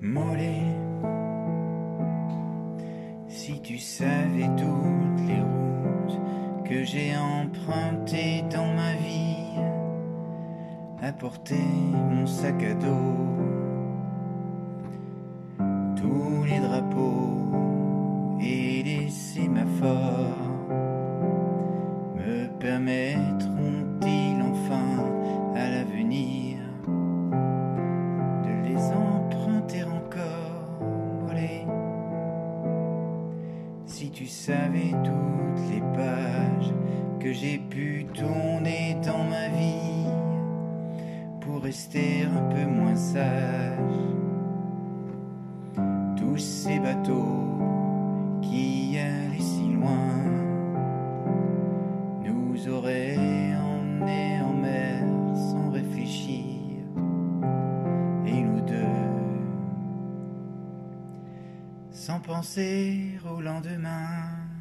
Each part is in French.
mollet. Si tu savais toutes les routes que j'ai empruntées dans ma vie, apporter mon sac à dos savais toutes les pages que j'ai pu tourner dans ma vie pour rester un peu moins sage, sans penser au lendemain.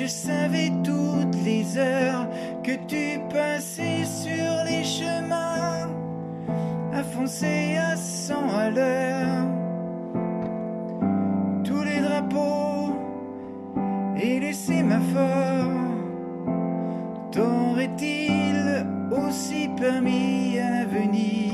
Je savais toutes les heures que tu passais sur les chemins, à foncer à 100 à l'heure, tous les drapeaux et les sémaphores, t'auraient-ils aussi permis à l'avenir